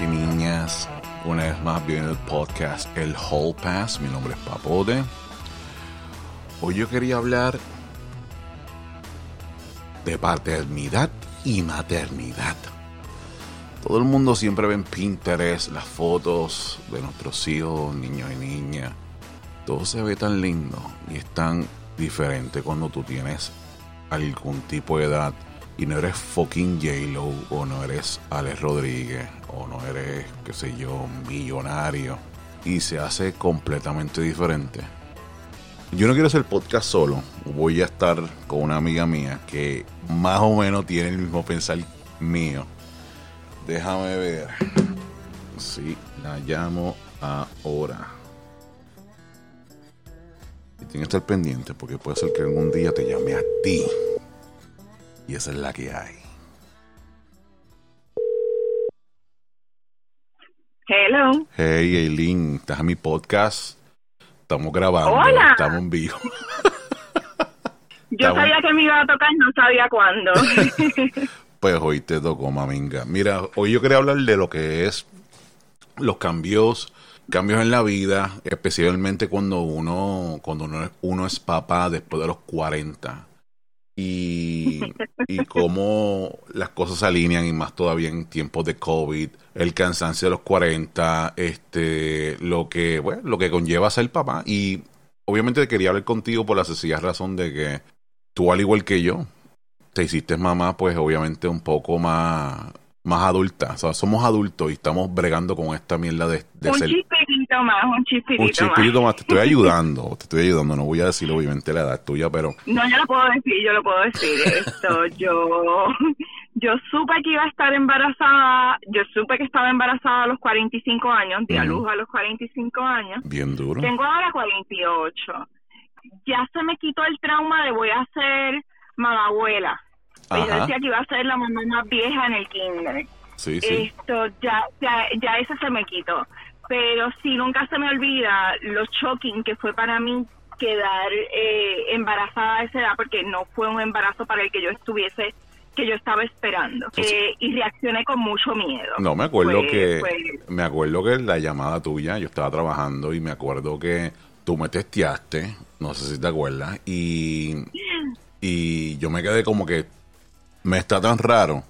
Y niñas, una vez más viene el podcast El Hall Pass, mi nombre es Papote. Hoy yo quería hablar de paternidad y maternidad. Todo el mundo siempre ve en Pinterest las fotos de nuestros hijos, niños y niñas. Todo se ve tan lindo y es tan diferente cuando tú tienes algún tipo de edad y no eres fucking J-Lo o no eres Alex Rodríguez o no eres, qué sé yo, millonario y se hace completamente diferente. Yo no quiero hacer podcast solo, voy a estar con una amiga mía que más o menos tiene el mismo pensar mío. Déjame ver si la llamo ahora. Y tienes que estar pendiente porque puede ser que algún día te llame a ti. Y esa es la que hay. Hello. Hey, Eileen, estás en mi podcast. Estamos grabando. Hola. Estamos en vivo. Yo Estamos- sabía que me iba a tocar, no sabía cuándo. Pues hoy te tocó, maminga. Mira, hoy yo quería hablar de lo que es los cambios, cambios en la vida, especialmente cuando uno, cuando uno, es- uno es papá después de los 40. Y, y cómo las cosas se alinean y más todavía en tiempos de COVID, el cansancio de los 40, este, lo que, bueno, lo que conlleva ser papá. Y obviamente quería hablar contigo por la sencilla razón de que tú, al igual que yo, te hiciste mamá, pues obviamente un poco más, más adulta. O sea, somos adultos y estamos bregando con esta mierda de, de un ser chispirito más, un chispirito, un chispirito más. Te estoy ayudando, te estoy ayudando. No voy a decir obviamente la edad tuya, pero más. No, yo lo puedo decir, yo lo puedo decir. Esto, yo, yo supe que iba a estar embarazada, yo supe que estaba embarazada a los 45 años, di a luz a los 45 años. bien duro. Tengo ahora 48. Ya se me quitó el trauma de voy a ser mamabuela. Yo Ajá. decía que iba a ser la mamá más vieja en el kinder. Sí, sí. Esto ya, ya, ya eso se me quitó. Pero sí, nunca se me olvida lo shocking que fue para mí quedar eh, embarazada a esa edad, porque no fue un embarazo para el que yo estuviese, que yo estaba esperando. Sí. Eh, y reaccioné con mucho miedo. No, me acuerdo Fue- que fue- me acuerdo que la llamada tuya, yo estaba trabajando y me acuerdo que tú me testeaste, no sé si te acuerdas, y, y yo me quedé como que me está tan raro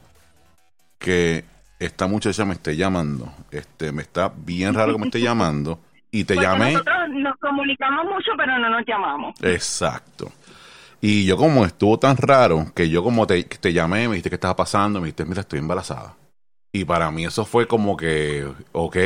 que esta muchacha me esté llamando. Este, me está bien raro que me esté llamando y te porque llamé. Nosotros nos comunicamos mucho, pero no nos llamamos. Exacto. Y yo como estuvo tan raro que yo como te, te llamé, me dijiste qué estaba pasando, me dijiste, mira, estoy embarazada. Y para mí eso fue como que, ok,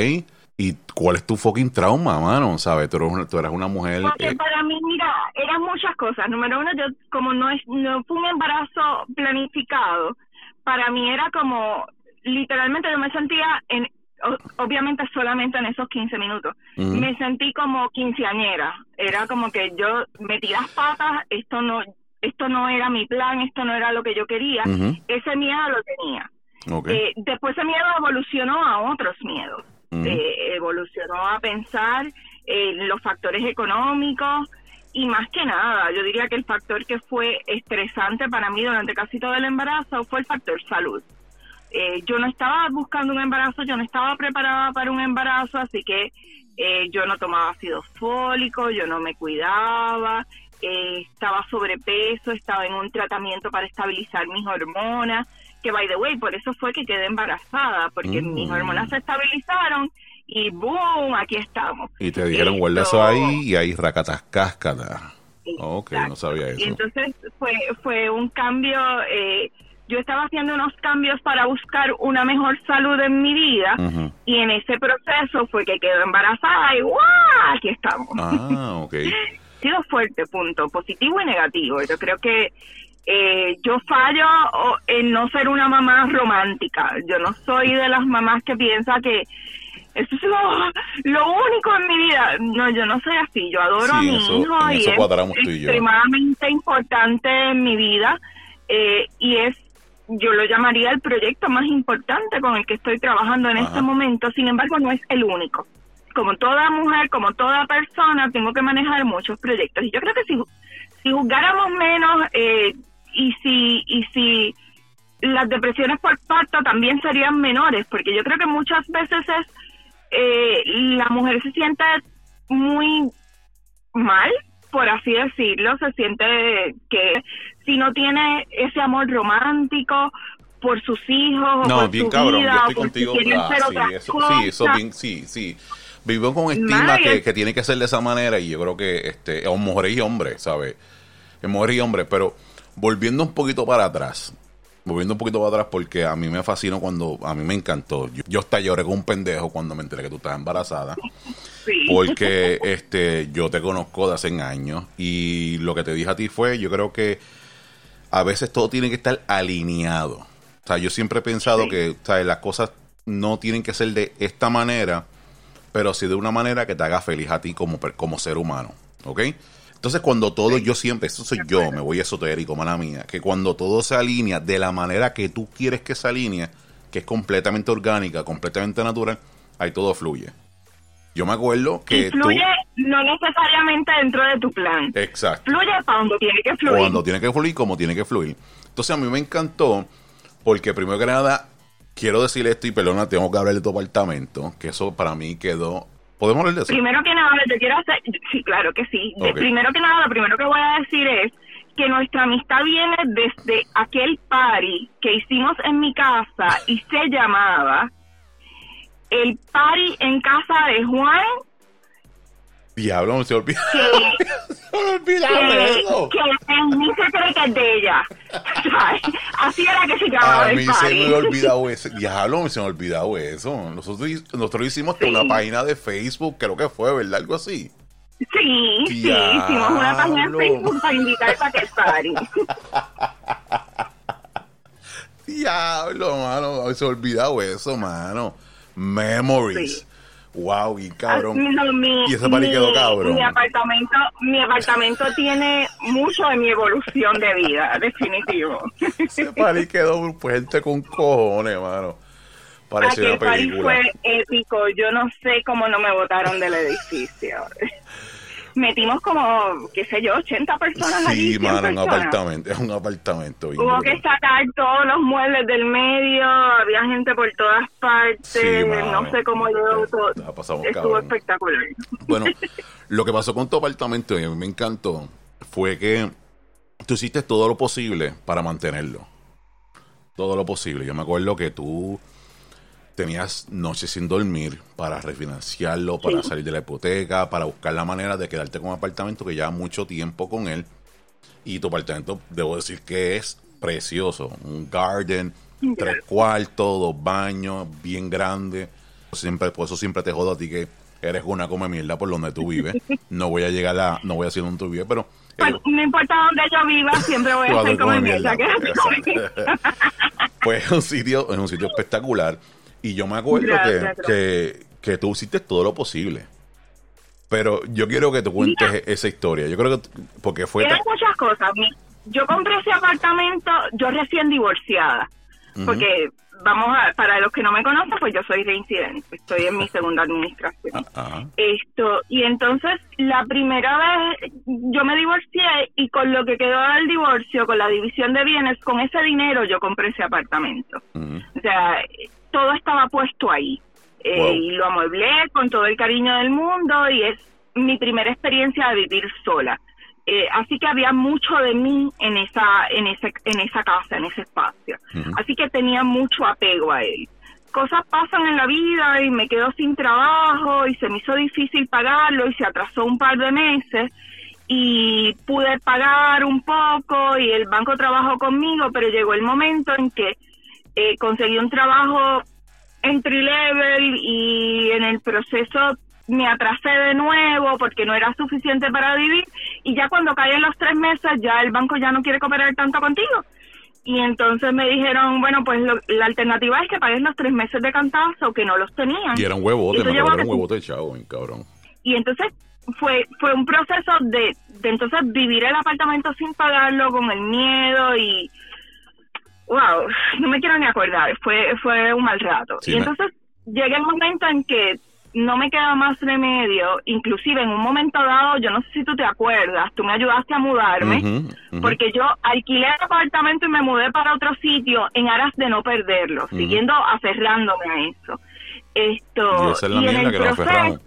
¿y cuál es tu fucking trauma, mano? ¿Sabes? Tú eres una, tú eres una mujer... Porque eh, para mí, mira, eran muchas cosas. Número uno, yo como no es no fue un embarazo planificado, para mí era como, literalmente yo me sentía, en o- obviamente solamente en esos 15 minutos, me sentí como quinceañera. Era como que yo metí las patas, esto no esto no era mi plan, esto no era lo que yo quería. Ese miedo lo tenía. Eh, después ese miedo evolucionó a otros miedos eh, evolucionó a pensar en los factores económicos y más que nada, yo diría que el factor que fue estresante para mí durante casi todo el embarazo fue el factor salud. Eh, yo no estaba buscando un embarazo, yo no estaba preparada para un embarazo, así que eh, yo no tomaba ácido fólico, yo no me cuidaba, eh, estaba sobrepeso, estaba en un tratamiento para estabilizar mis hormonas, que by the way, por eso fue que quedé embarazada, porque Mm. mis hormonas se estabilizaron y boom, aquí estamos. Y te dijeron, guarda eso ahí y ahí racatas cáscata. Ok, no sabía Y eso. entonces fue, fue un cambio, eh, yo estaba haciendo unos cambios para buscar una mejor salud en mi vida y en ese proceso fue que quedó embarazada y ¡guau! Aquí estamos. Ah, ok. Sido fuerte, punto, positivo y negativo. Yo creo que eh, yo fallo en no ser una mamá romántica. Yo no soy de las mamás que piensa que eso es lo, lo único en mi vida. No, yo no soy así. Yo adoro a mi eso- hijo y es extremadamente importante en mi vida eh, y es yo lo llamaría el proyecto más importante con el que estoy trabajando en Ajá. este momento. Sin embargo, no es el único. Como toda mujer, como toda persona, tengo que manejar muchos proyectos. Y yo creo que si, si juzgáramos menos eh, y si y si la las depresiones por parto también serían menores, porque yo creo que muchas veces es eh, la mujer se siente muy mal, por así decirlo, se siente que si no tiene ese amor romántico por sus hijos no, o por bien su cabrón, vida, yo estoy contigo. si ah, ser sí, eso, sí, eso bien, sí, sí. Vivo con estima que, es- que tiene que ser de esa manera y yo creo que este, o mujeres y hombres, ¿sabes? Es mujeres y hombres, pero volviendo un poquito para atrás, volviendo un poquito para atrás porque a mí me fascinó cuando, a mí me encantó. Yo, yo hasta lloré con un pendejo cuando me enteré que tú estabas embarazada. Sí. porque este yo te conozco de hace años y lo que te dije a ti fue, yo creo que a veces todo tiene que estar alineado. O sea, yo siempre he pensado Sí. que o sea, las cosas no tienen que ser de esta manera, pero sí de una manera que te haga feliz a ti como, como ser humano. ¿Ok? Entonces, cuando todo, yo siempre, eso soy yo, me voy esotérico, mala mía, que cuando todo se alinea de la manera que tú quieres que se alinee, que es completamente orgánica, completamente natural, ahí todo fluye. Yo me acuerdo que y fluye tú... no necesariamente dentro de tu plan. Exacto. Fluye para donde tiene que fluir. Cuando tiene que fluir, como tiene que fluir. Entonces a mí me encantó, porque primero que nada, quiero decir esto y perdona, tengo que hablar de tu apartamento, que eso para mí quedó... ¿Podemos hablar de eso? Primero que nada, yo quiero hacer, sí, claro que sí. Primero que nada, lo primero que voy a decir es que nuestra amistad viene desde aquel party que hicimos en mi casa y se llamaba el party en casa de Juan, Diablo, me se olvidó. que, Se me que, eso. que en mí se cree que es de ella. ¿Sabes? Así era que se llamaba A el mí se party. me había olvidado eso. Diablo, me se me ha olvidado eso. Nosotros, nosotros hicimos Sí. una página de Facebook, creo que fue, ¿verdad? Algo así. Sí, sí, hicimos una página Diablo. Facebook para invitar para aquel party. Diablo, mano. Me se me olvidado eso, mano. Memories. Sí. Wow, y cabrón. Así, no, mi- Y ese mi- quedó cabrón. Mi apartamento, mi apartamento tiene mucho de mi evolución de vida, definitivo. Ese party quedó gente con cojones, mano. Parecía una película. fue épico. Yo no sé cómo no me botaron del edificio. Metimos como, qué sé yo, 80 personas allí. Sí, 100 mano, un apartamento. Es un apartamento. Hubo que sacar todos los muebles del medio, había gente por todas partes, Sí, mano. no sé cómo yo todo. Estuvo cabrón. espectacular. Bueno, lo que pasó con tu apartamento y a mí me encantó fue que tú hiciste todo lo posible para mantenerlo. Todo lo posible. Yo me acuerdo que tú tenías noches sin dormir para refinanciarlo, para Sí. salir de la hipoteca, para buscar la manera de quedarte con un apartamento que lleva mucho tiempo con él. Y tu apartamento, debo decir que es precioso. Un garden, tres cuartos, dos baños, bien grande. Siempre, por eso siempre te jodo a ti que eres una come mierda por donde tú vives. No voy a llegar a, no voy a decir donde tú vives, pero Pues, eh, no importa dónde yo viva, siempre voy a hacer como come mierda. mierda, pues es un sitio, es un sitio espectacular. Y yo me acuerdo Gracias, que, que, que tú hiciste todo lo posible. Pero yo quiero que tú cuentes esa historia. Yo creo que, porque fue... Eran tan- muchas cosas. Yo compré ese apartamento, yo recién divorciada, porque vamos a, para los que no me conocen, pues yo soy reincidente, estoy en mi segunda administración. Ajá. Esto, y entonces la primera vez yo me divorcié y con lo que quedó del divorcio, con la división de bienes, con ese dinero yo compré ese apartamento. O sea, todo estaba puesto ahí. Eh, Wow. Y lo amueblé con todo el cariño del mundo y es mi primera experiencia de vivir sola. Eh, así que había mucho de mí en esa, en ese, en esa casa, en ese espacio. Así que tenía mucho apego a él. Cosas pasan en la vida y me quedo sin trabajo y se me hizo difícil pagarlo y se atrasó un par de meses y pude pagar un poco y el banco trabajó conmigo, pero llegó el momento en que eh, conseguí un trabajo entry level y en el proceso me atrasé de nuevo porque no era suficiente para vivir y ya cuando caen los tres meses ya el banco ya no quiere cooperar tanto contigo y entonces me dijeron bueno pues lo- la alternativa es que pagues los tres meses de cantazo que no los tenían Y era un a era un bien cabrón. y entonces fue fue un proceso de, de entonces vivir el apartamento sin pagarlo con el miedo y wow no me quiero ni acordar fue fue un mal rato Sí, y me- entonces llega el momento en que no me queda más remedio, inclusive en un momento dado, yo no sé si tú te acuerdas, tú me ayudaste a mudarme, porque yo alquilé el apartamento y me mudé para otro sitio en aras de no perderlo, siguiendo aferrándome a eso. Esto, Y esa es la en mierda el que aferramos.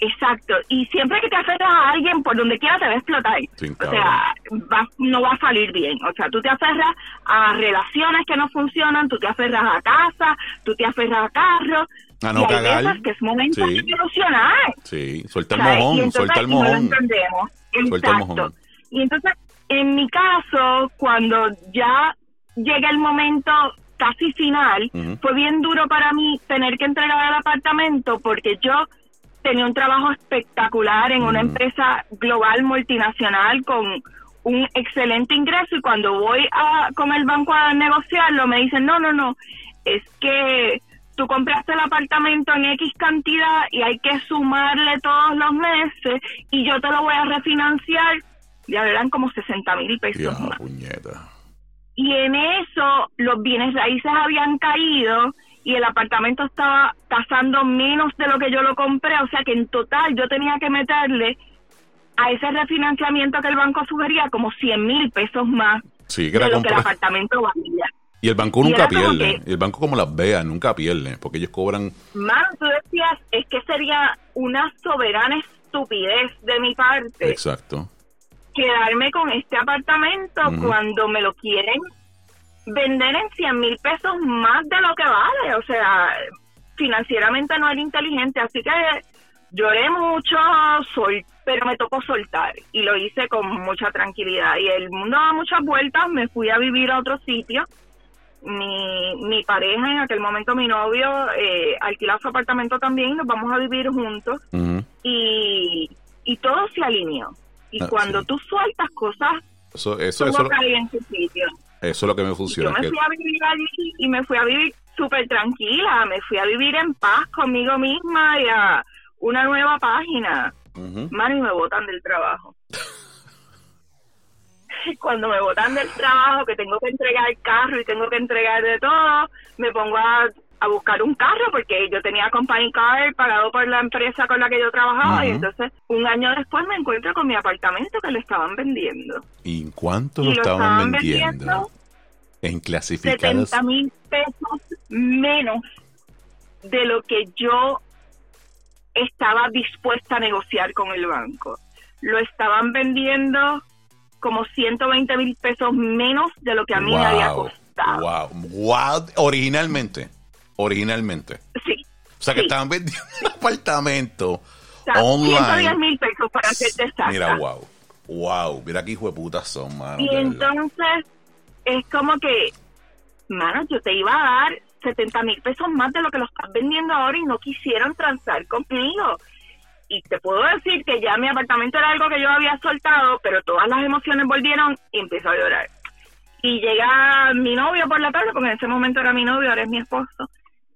Exacto, y siempre que te aferras a alguien, por donde quiera te va a explotar. O cabrón. sea, va- no va a salir bien. O sea, tú te aferras a relaciones que no funcionan, tú te aferras a casa, tú te aferras a carros. A no y hay cagar. veces que es momento Sí. de evolucionar. Sí, suelta el mojón, entonces, suelta el no mojón. entendemos. Suelta el Exacto. mojón. Y entonces, en mi caso, cuando ya llega el momento casi final, fue bien duro para mí tener que entregar el apartamento porque yo tenía un trabajo espectacular en una Mm. empresa global multinacional con un excelente ingreso y cuando voy a con el banco a negociarlo me dicen no no no es que tú compraste el apartamento en X cantidad y hay que sumarle todos los meses y yo te lo voy a refinanciar ya eran como 60 mil pesos Ya, más puñeta. y en eso los bienes raíces habían caído y el apartamento estaba tasando menos de lo que yo lo compré, o sea que en total yo tenía que meterle a ese refinanciamiento que el banco sugería como 100 mil pesos más Sí, que de lo que el apartamento valía. Y el banco nunca pierde. que- el banco como las vea, nunca pierde. Porque ellos cobran... Más tú decías, es que sería una soberana estupidez de mi parte Exacto. quedarme con este apartamento cuando me lo quieren vender en 100 mil pesos más de lo que vale. O sea, financieramente no era inteligente. Así que lloré mucho, sol, pero me tocó soltar. Y lo hice con mucha tranquilidad. Y el mundo da muchas vueltas. Me fui a vivir a otro sitio. Mi, mi pareja, en aquel momento mi novio, eh, alquiló su apartamento también. Nos vamos a vivir juntos y, y todo se alineó. Y Ah, cuando sí. tú sueltas cosas, Eso, eso, eso, sitio. Eso es lo que me Y yo funciona. me que- fui a vivir allí y me fui a vivir súper tranquila, me fui a vivir en paz conmigo misma y a una nueva página. Mano, y me botan del trabajo. Cuando me botan del trabajo, que tengo que entregar el carro y tengo que entregar de todo, me pongo a, a buscar un carro porque yo tenía company car pagado por la empresa con la que yo trabajaba y entonces un año después me encuentro con mi apartamento que lo estaban vendiendo. ¿Y cuánto Y lo estaban estaban vendiendo? vendiendo En clasificadas. 70 mil pesos menos de lo que yo estaba dispuesta a negociar con el banco. Lo estaban vendiendo como 120 mil pesos menos de lo que a mí me había costado. wow, wow, originalmente, originalmente. Sí. O sea que Sí. estaban vendiendo un apartamento 110 online. mil pesos para serte exacta. Mira, wow, wow, mira qué hijo de putas son, mano. Y entonces es como que, mano, yo te iba a dar 70 mil pesos más de lo que lo estás vendiendo ahora y no quisieron transar conmigo. Y te puedo decir que ya mi apartamento era algo que yo había soltado, pero todas las emociones volvieron y empezó a llorar. Y llega mi novio por la tarde, porque en ese momento era mi novio, ahora es mi esposo.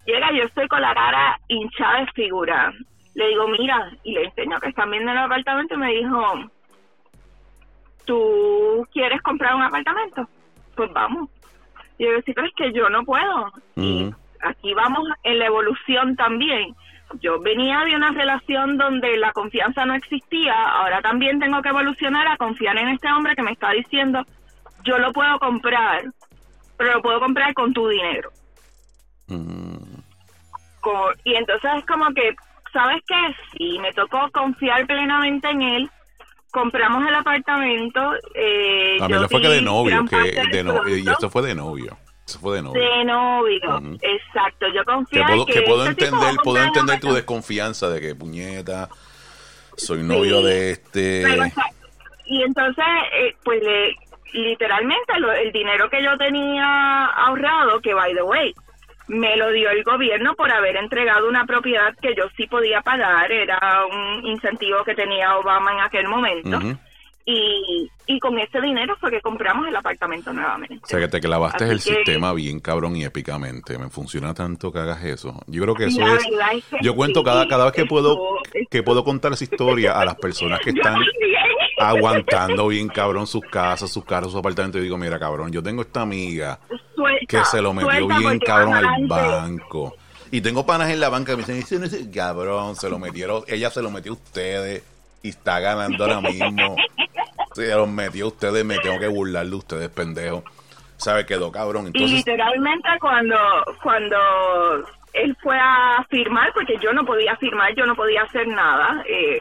Llega, yo estoy con la cara hinchada de figura. Le digo, mira, y le enseño que están viendo el apartamento y me dijo, ¿tú quieres comprar un apartamento? Pues vamos. Y yo digo, sí, pero es que yo no puedo. Y aquí vamos en la evolución también. Yo venía de una relación donde la confianza no existía, ahora también tengo que evolucionar a confiar en este hombre que me está diciendo, yo lo puedo comprar, pero lo puedo comprar con tu dinero. Mm, Con- y entonces es como que, ¿sabes qué? Sí, me tocó confiar plenamente en él. Compramos el apartamento. Eh, A mí no fue que de novio, que de no, y esto fue de novio. Eso fue de novio. de novio. Ujú. Exacto, yo que confío puedo, en que, que puedo este entender, puedo entender tu desconfianza de que puñeta, soy novio Sí. de este. Pero, y entonces, eh, pues le, literalmente lo- el dinero que yo tenía ahorrado, que by the way, me lo dio el gobierno por haber entregado una propiedad que yo sí podía pagar, era un incentivo que tenía Obama en aquel momento. Y, y con ese dinero fue que compramos el apartamento nuevamente. O sea, que te clavaste Así el que- sistema bien cabrón y épicamente. Me funciona tanto que hagas eso. Yo creo que eso La es... verdad es que Yo cuento sí, cada, cada vez que puedo esto- que puedo contar esa historia a las personas que Yo están también. Aguantando bien cabrón sus casas, sus carros, sus apartamentos. Y digo, mira cabrón, yo tengo esta amiga Suelta, que se lo metió bien cabrón al banco. Y tengo panas en la banca que me dicen, "Ese cabrón, se lo metieron, ella se lo metió a ustedes y está ganando ahora mismo. Se los metió a ustedes, me tengo que burlar de ustedes, pendejo. ¿Sabe? Quedó cabrón. Y literalmente cuando, cuando él fue a firmar, porque yo no podía firmar, yo no podía hacer nada, eh,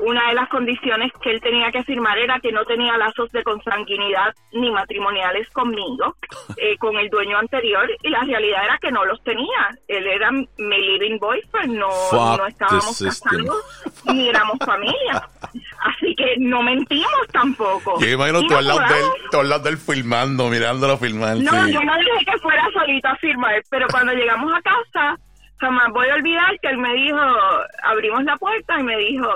una de las condiciones que él tenía que firmar era que no tenía lazos de consanguinidad ni matrimoniales conmigo, eh, con el dueño anterior, y la realidad era que no los tenía. Él era mi living boyfriend, no, Fuck no estábamos casados ni éramos familia. Así que no mentimos tampoco. yo imagino tú al lado de él, lado de él filmando, mirándolo filmar. No, sí. yo no dije que fuera solito a firmar, pero cuando llegamos a casa, jamás voy a olvidar que él me dijo, abrimos la puerta y me dijo,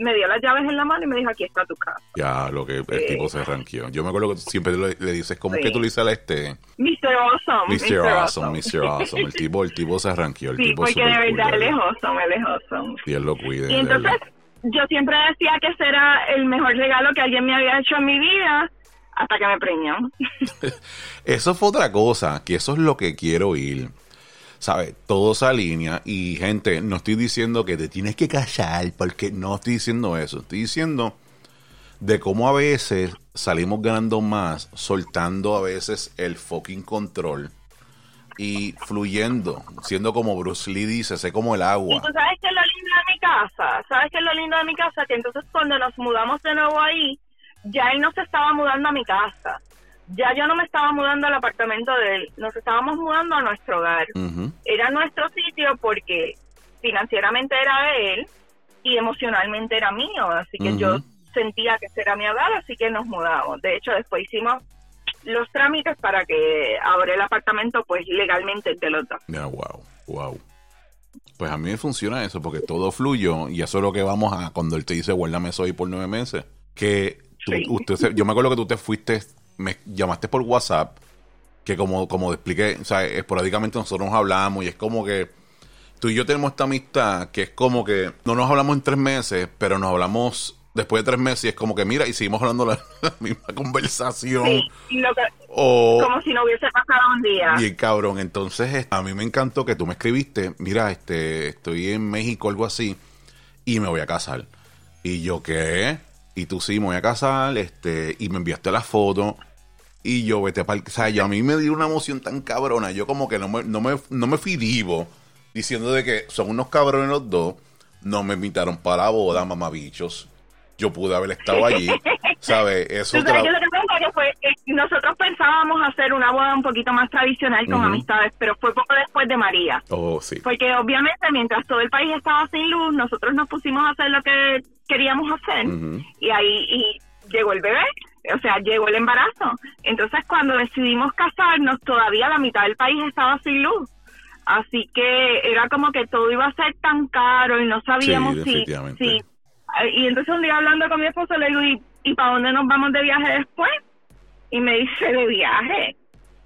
me dio las llaves en la mano y me dijo, aquí está tu casa. Ya, lo que el tipo se ranqueó. Yo me acuerdo que siempre le, le dices, ¿cómo Sí. que tú le dices a este? Mr. Awesome. Mr. Awesome, Mr. Awesome. El tipo, el tipo se arranqueó. El Sí, tipo porque de super cool, verdad él de es verdad. awesome, él es awesome. Dios lo cuide. Y entonces verdad. yo siempre decía que ese era el mejor regalo que alguien me había hecho en mi vida hasta que me preñó. Eso fue otra cosa, que eso es lo que quiero ir. ¿Sabes? Todo se alinea y gente, no estoy diciendo que te tienes que callar, porque no estoy diciendo eso. Estoy diciendo de cómo a veces salimos ganando más, soltando a veces el fucking control y fluyendo, siendo como Bruce Lee dice, sé como el Y agua. tú sabes que es lo lindo de mi casa, sabes que es lo lindo de mi casa, que entonces cuando nos mudamos de nuevo ahí, ya él no se estaba mudando a mi casa, ya yo no me estaba mudando al apartamento de él, nos estábamos mudando a nuestro hogar. Era nuestro sitio porque financieramente era de él y emocionalmente era mío, así que yo sentía que ese era mi hogar, así que nos mudamos. De hecho, después hicimos los trámites para que ahora el apartamento pues legalmente de los dos. Ya, wow, wow. Pues a mí me funciona eso, porque todo fluyó, y eso es lo que vamos a cuando él te dice, guárdame eso ahí por nueve meses. Que tú- Sí. usted se- yo me acuerdo que tú te fuiste, me llamaste por WhatsApp, que como, como te expliqué, o sea, esporádicamente nosotros nos hablamos, y es como que tú y yo tenemos esta amistad que es como que no nos hablamos en tres meses, pero nos hablamos después de tres meses, y es como que mira, y seguimos hablando la, la misma conversación. Sí, y lo que, O, como si no hubiese pasado un día. Bien cabrón, entonces a mí me encantó que tú me escribiste, mira, este, estoy en México, algo así, y me voy a casar. Y yo, ¿qué? Y tú sí, me voy a casar, este, y me enviaste la foto, y yo, vete para O sea, yo, a mí me dio una emoción tan cabrona, yo como que no me, no me, no me fui divo, diciendo de que son unos cabrones los dos, no me invitaron para la boda, mamabichos. Yo pude haber estado allí, ¿sabes? Eso tra- lo que fue que nosotros pensábamos hacer una boda un poquito más tradicional con amistades, pero fue poco después de María. Oh, sí. Porque obviamente mientras todo el país estaba sin luz, nosotros nos pusimos a hacer lo que queríamos hacer y ahí y llegó el bebé, o sea, llegó el embarazo. Entonces cuando decidimos casarnos, todavía la mitad del país estaba sin luz. Así que era como que todo iba a ser tan caro y no sabíamos Sí, si, si... Y entonces un día hablando con mi esposo le digo, ¿y, ¿y para dónde nos vamos de viaje después? Y me dice, ¿de viaje?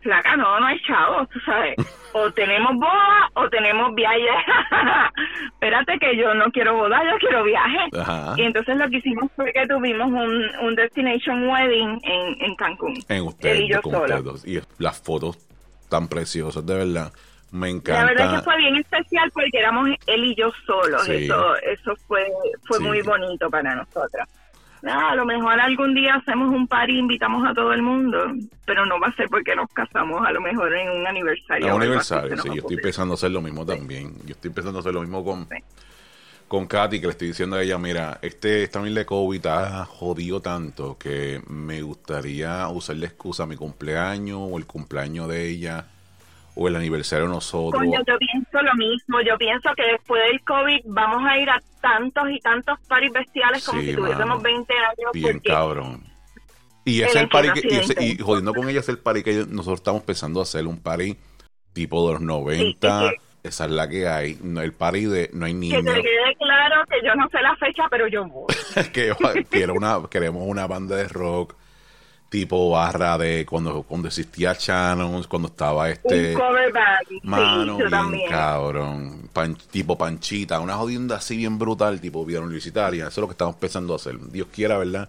Flaca, no, no hay chavos, tú sabes. O tenemos boda o tenemos viaje. Espérate que yo no quiero boda, yo quiero viaje. Ajá. Y entonces lo que hicimos fue que tuvimos un, un destination wedding en, en Cancún. en ustedes, y yo con ustedes. Y las fotos tan preciosas, de verdad. Me La encanta. verdad es que fue bien especial porque éramos él y yo solos. Sí. Eso, eso fue, fue Sí. muy bonito para nosotras. Nada, a lo mejor algún día hacemos un party y invitamos a todo el mundo, pero no va a ser porque nos casamos, a lo mejor en un aniversario. Es o un aniversario, sí. Yo estoy empezando a hacer lo mismo también. Yo estoy empezando a hacer lo mismo con, Sí. con Katy, que le estoy diciendo a ella, mira, este esta de COVID ha jodido tanto que me gustaría usar la excusa mi cumpleaños o el cumpleaños de ella o el aniversario de nosotros. Coño, yo pienso lo mismo. Yo pienso que después del COVID vamos a ir a tantos y tantos paris bestiales como Sí, si tuviésemos mano. 20 años. Bien cabrón. Y es el party que, y, ese- presidente. y jodiendo con ella es el party que nosotros estamos pensando hacer, un party tipo de los 90. Sí, Esa es la que hay. No, el party de no hay Que niños. te quede claro que yo no sé la fecha, pero yo voy. que quiero una, queremos una banda de rock tipo barra de cuando, cuando existía Channels, cuando estaba este un cover band. sí, mano bien cabrón, Pan- tipo panchita, una jodienda así bien brutal, tipo vida universitaria. Eso es lo que estamos pensando hacer. Dios quiera, ¿verdad?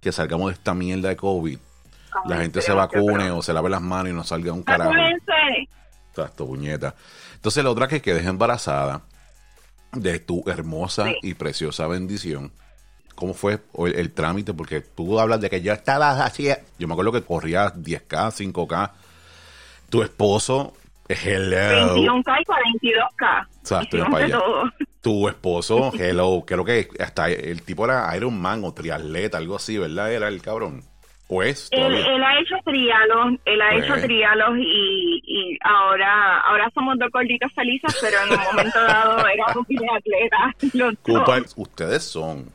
Que salgamos de esta mierda de COVID. La gente se vacune o se lave las manos y no salga un carajo. Exacto, puñeta. Entonces la otra que quedes embarazada de tu hermosa Sí. y preciosa bendición. ¿Cómo fue el, el trámite? Porque tú hablas de que yo estaba así. Yo me acuerdo que corrías 10K, 5K. Tu esposo, hello. 21K y 42K. Exacto, Hicimos para de allá. Tu esposo, hello. Creo que hasta el tipo era Iron Man o triatleta, algo así, ¿verdad? Era el cabrón. ¿O es? Él, él ha hecho trialos, él ha Pues. hecho trialos y, y ahora ahora somos dos gorditos felices, pero en un momento dado era un atleta. Los Culpa- dos. ustedes son,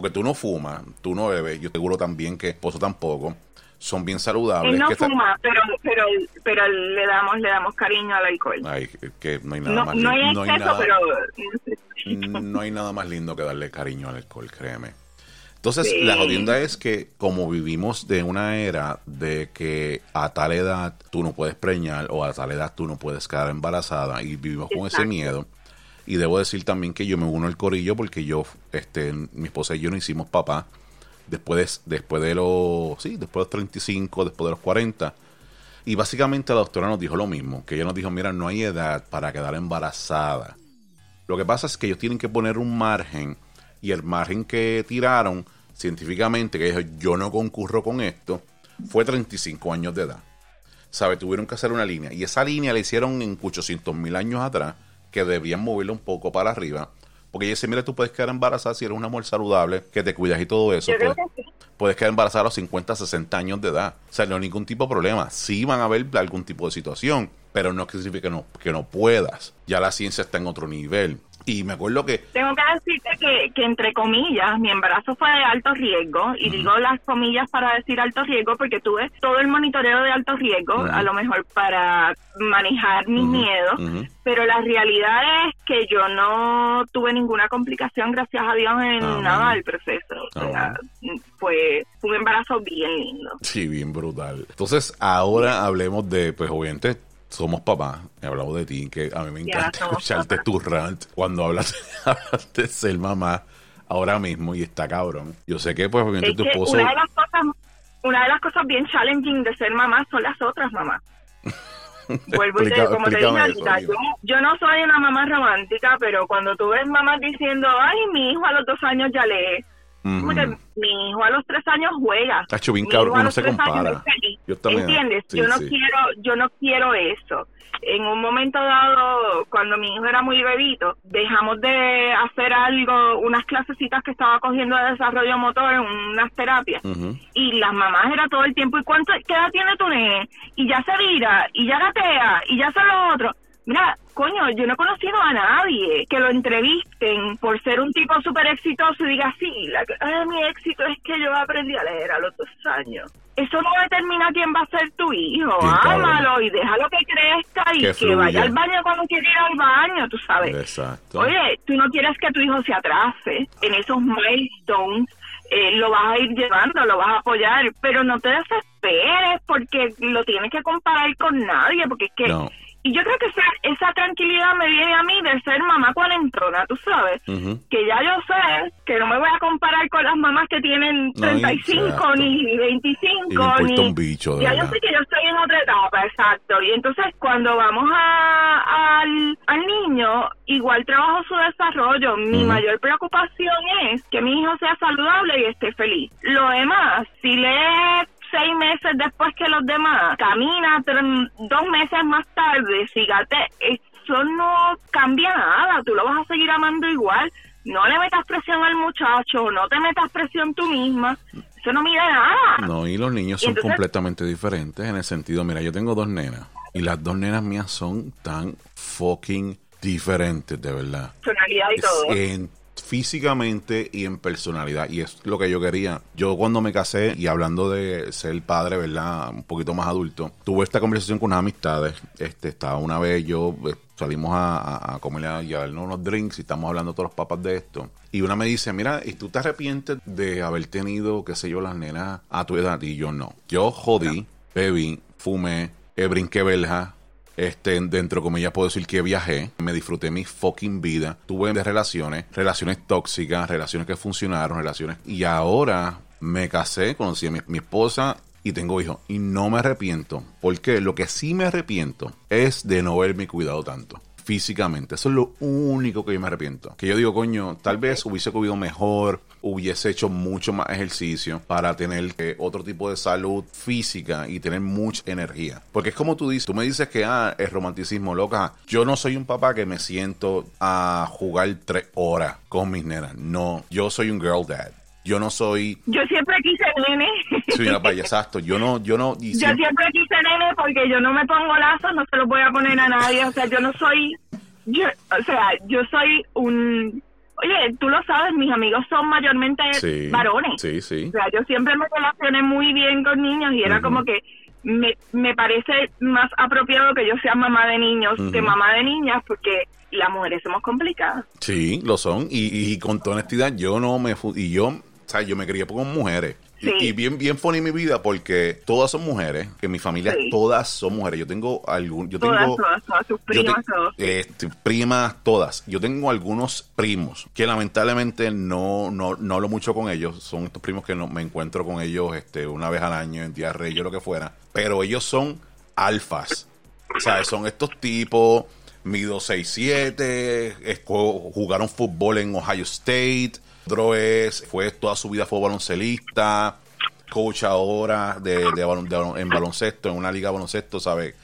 porque tú no fumas, tú no bebes, yo seguro también que esposo tampoco, son bien saludables. Él no que está- fuma, pero pero pero le damos le damos cariño al alcohol. Ay, que no hay nada No, más no hay lindo. exceso, nada, pero no hay nada más lindo que darle cariño al alcohol, créeme. Entonces, Sí. la jodienda es que como vivimos de una era de que a tal edad tú no puedes preñar o a tal edad tú no puedes quedar embarazada y vivimos con ese miedo. Y debo decir también que yo me uno al corillo porque yo, este, mi esposa y yo no hicimos papá después de, después de los, sí, después de los 35, después de los 40. Y básicamente la doctora nos dijo lo mismo, que ella nos dijo, mira, no hay edad para quedar embarazada. Lo que pasa es que ellos tienen que poner un margen y el margen que tiraron científicamente, que dijo, yo no concurro con esto, fue 35 años de edad. ¿Sabe? Tuvieron que hacer una línea. Y esa línea la hicieron en 800 mil años atrás, que debían moverla un poco para arriba. Porque ella dice, mira, tú puedes quedar embarazada si eres una mujer saludable, que te cuidas y todo eso. puedes- que sí. puedes quedar embarazada a los 50, 60 años de edad. O sea, no hay ningún tipo de problema. Sí van a haber algún tipo de situación, pero no significa que no, que no puedas. Ya la ciencia está en otro nivel. Y me acuerdo que Tengo que decirte que, que, entre comillas, mi embarazo fue de alto riesgo, y digo las comillas para decir alto riesgo porque tuve todo el monitoreo de alto riesgo, a lo mejor para manejar mis miedos, pero la realidad es que yo no tuve ninguna complicación, gracias a Dios, en nada del proceso. O sea, fue, fue un embarazo bien lindo. Sí, bien brutal. Entonces, ahora hablemos de, pues obviamente, somos papás. Hablamos de ti, que a mí me encanta escucharte papás. tu rant cuando hablas, hablas de ser mamá ahora mismo y está cabrón. Yo sé que, pues, obviamente, Es tu esposo. una de las cosas una de las cosas bien challenging de ser mamá son las otras mamás. Vuelvo y te como te dije ahorita, yo, yo no soy una mamá romántica, pero cuando tú ves mamás diciendo, ay, mi hijo a los dos años ya lee, como que mi hijo a los tres años juega. Tacho, bien cabrón, los se años compara. Yo también. ¿Entiendes? Sí, yo no sí. quiero, yo no quiero eso. En un momento dado, cuando mi hijo era muy bebito, dejamos de hacer algo, unas clasecitas que estaba cogiendo de desarrollo motor, unas terapias y las mamás era todo el tiempo, ¿y cuánto, qué edad tiene tu nene? Y ya se vira, y ya gatea, y ya hace lo otro. Mira, coño, yo no he conocido a nadie que lo entrevisten por ser un tipo súper exitoso y diga, sí, la, ay, mi éxito es que yo aprendí a leer a los dos años. Eso no determina quién va a ser tu hijo. Ámalo y déjalo que crezca y Que vaya al baño cuando quiera ir al baño, tú sabes. Exacto. Oye, tú no quieres que tu hijo se atrase en esos milestones, eh, lo vas a ir llevando, lo vas a apoyar, pero no te desesperes porque lo tienes que comparar con nadie, porque es que... No. Y yo creo que esa, esa tranquilidad me viene a mí de ser mamá cuarentona, tú sabes, que ya yo sé que no me voy a comparar con las mamás que tienen No, 35 exacto. ni 25 Y ni un bicho, ya verdad. yo sé que yo estoy en otra etapa, exacto. Y entonces cuando vamos a, al, al niño, igual trabajo su desarrollo. Mi mayor preocupación es que mi hijo sea saludable y esté feliz. Lo demás, si lee seis meses después que los demás, camina tres- dos meses más tarde, sígate, eso no cambia nada, tú lo vas a seguir amando igual. No le metas presión al muchacho, no te metas presión tú misma. Eso no mide nada. No, y los niños Y son entonces- completamente diferentes en el sentido, mira, yo tengo dos nenas y las dos nenas mías son tan fucking diferentes, de verdad. Personalidad y Es todo. en físicamente y en personalidad y es lo que yo quería. Yo cuando me casé y hablando de ser padre, ¿verdad? Un poquito más adulto, tuve esta conversación con unas amistades. Este, estaba una vez yo eh, salimos a, a, comer y a darnos unos drinks y estamos hablando todos los papas de esto. Y una me dice, mira, ¿y tú te arrepientes de haber tenido, qué sé yo, las nenas a tu edad? Y yo no. Yo jodí, bebí, fumé, eh, brinqué verja, este, dentro, como ya puedo decir que viajé, me disfruté mi fucking vida, tuve relaciones, relaciones tóxicas, relaciones que funcionaron, relaciones, y ahora me casé, conocí a mi, mi esposa y tengo hijos y no me arrepiento, porque lo que sí me arrepiento es de no haberme cuidado tanto físicamente. Eso es lo único que yo me arrepiento. Que yo digo, coño, tal vez hubiese comido mejor, hubiese hecho mucho más ejercicio para tener eh, otro tipo de salud física y tener mucha energía. Porque es como tú dices, tú me dices que ah, es romanticismo, loca. Yo no soy un papá que me siento a jugar tres horas con mis nenas. No, yo soy un girl dad. Yo no soy. Yo siempre quise nene. Soy una paya, exacto. Yo no, yo no. Yo siempre quise nene porque yo no me pongo lazos, no se los voy a poner a nadie. O sea, yo no soy. Yo, o sea, yo soy un. Oye, tú lo sabes, mis amigos son mayormente varones. Sí, sí. O sea, yo siempre me relacioné muy bien con niños y era como que me, me parece más apropiado que yo sea mamá de niños que mamá de niñas porque las mujeres somos complicadas. Sí, lo son. Y, y con toda honestidad, yo no me... Y yo o sea, yo me crié con mujeres. Y, bien, bien funny mi vida porque todas son mujeres, que mi familia todas son mujeres. Yo tengo algún, yo todas, tengo todas, todas sus primas, todos. Este, primas todas. Yo tengo algunos primos que lamentablemente no, no, no hablo mucho con ellos. Son estos primos que no me encuentro con ellos este, una vez al año en Día Rey, yo lo que fuera. Pero ellos son alfas. O sea, son estos tipos mido 6'7, jugaron fútbol en Ohio State es, fue toda su vida fue baloncelista, coach ahora de, en baloncesto, en una liga de baloncesto, ¿sabes?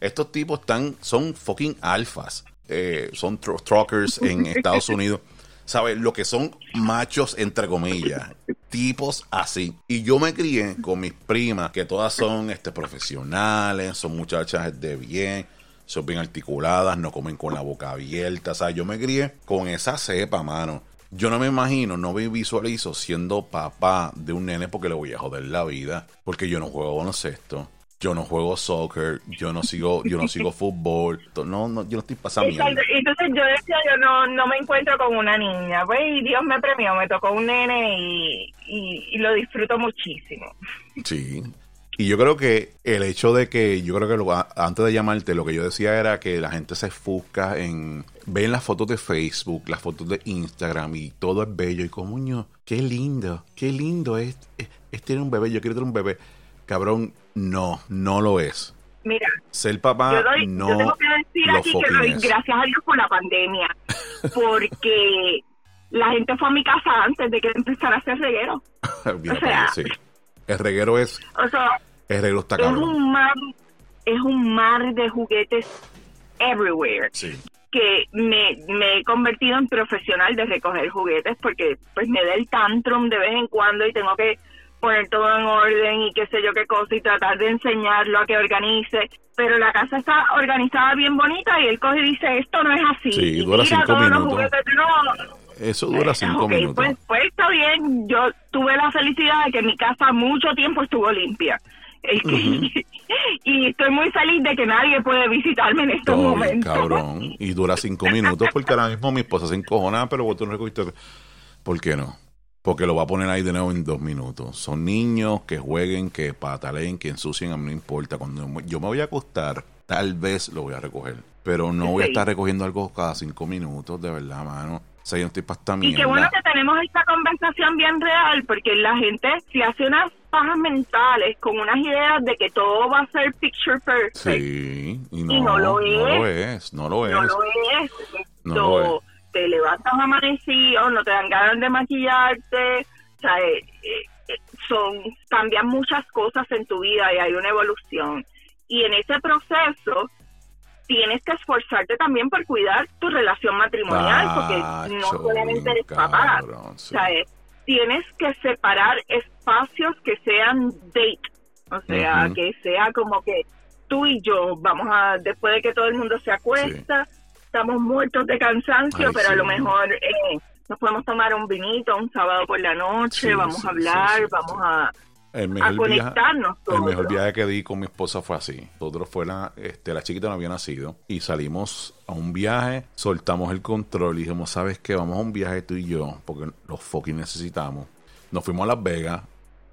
Estos tipos están, son fucking alfas, eh, son truckers en Estados Unidos. ¿Sabes? Lo que son machos, entre comillas. Tipos así. Y yo me crié con mis primas, que todas son este, profesionales, son muchachas de bien, son bien articuladas, no comen con la boca abierta. Sea, yo me crié con esa cepa, mano. Yo no me imagino, no me visualizo siendo papá de un nene porque le voy a joder la vida, porque yo no juego baloncesto, yo no juego soccer, yo no sigo, yo no sigo fútbol, no, no, yo no estoy pasando Entonces yo decía, yo no, no me encuentro con una niña, pues y Dios me premió, me tocó un nene y, y lo disfruto muchísimo. Sí, y yo creo que el hecho de que, yo creo que lo, antes de llamarte, lo que yo decía era que la gente se enfusca en ven las fotos de Facebook, las fotos de Instagram y todo es bello. Y como, qué lindo, qué lindo es, es, tener un bebé. Yo quiero tener un bebé. Cabrón, no, no lo es. Mira, ser papá no. Yo tengo que decir aquí que doy gracias a Dios por la pandemia. Porque la gente fue a mi casa antes de que empezara a hacer reguero. o sea, sí. El reguero es. O sea, es un mar, es un mar de juguetes everywhere. Que me, he convertido en profesional de recoger juguetes porque pues me da el tantrum de vez en cuando y tengo que poner todo en orden y qué sé yo qué cosa y tratar de enseñarlo a que organice. Pero la casa está organizada bien bonita y él coge y dice, esto no es así. Sí, dura cinco minutos. Eso dura cinco minutos. Pues, pues está bien, yo tuve la felicidad de que mi casa mucho tiempo estuvo limpia. y estoy muy feliz de que nadie puede visitarme en estos momentos. Cabrón. Y dura cinco minutos porque ahora mismo mi esposa se encojona, pero vos tú no recogiste. ¿Por qué no? Porque lo va a poner ahí de nuevo en dos minutos. Son niños que jueguen, que pataleen, que ensucien, a mí no importa. Cuando yo me voy a acostar, tal vez lo voy a recoger. Pero no voy a estar recogiendo algo cada cinco minutos, de verdad, mano. O sea, yo estoy Y qué bueno que tenemos esta conversación bien real, porque la gente se hace unas pajas mentales con unas ideas de que todo va a ser picture perfect. Sí, y no, lo, es. No lo es, no lo es. No lo es. Te levantas amanecido, no te dan ganas de maquillarte. O sea, eh, eh, son, cambian muchas cosas en tu vida y hay una evolución. Y en ese proceso tienes que esforzarte también por cuidar tu relación matrimonial, porque no solamente eres papá. O sea, tienes que separar espacios que sean date, o sea, que sea como que tú y yo vamos a, después de que todo el mundo se acuesta, estamos muertos de cansancio, pero a lo mejor eh, nos podemos tomar un vinito un sábado por la noche, vamos a hablar, vamos a el mejor Viaje, el mejor viaje que di con mi esposa fue así. Nosotros fue la, este, la chiquita no había nacido y salimos a un viaje, soltamos el control y dijimos, ¿sabes qué? Vamos a un viaje tú y yo, porque los fucking necesitamos. Nos fuimos a Las Vegas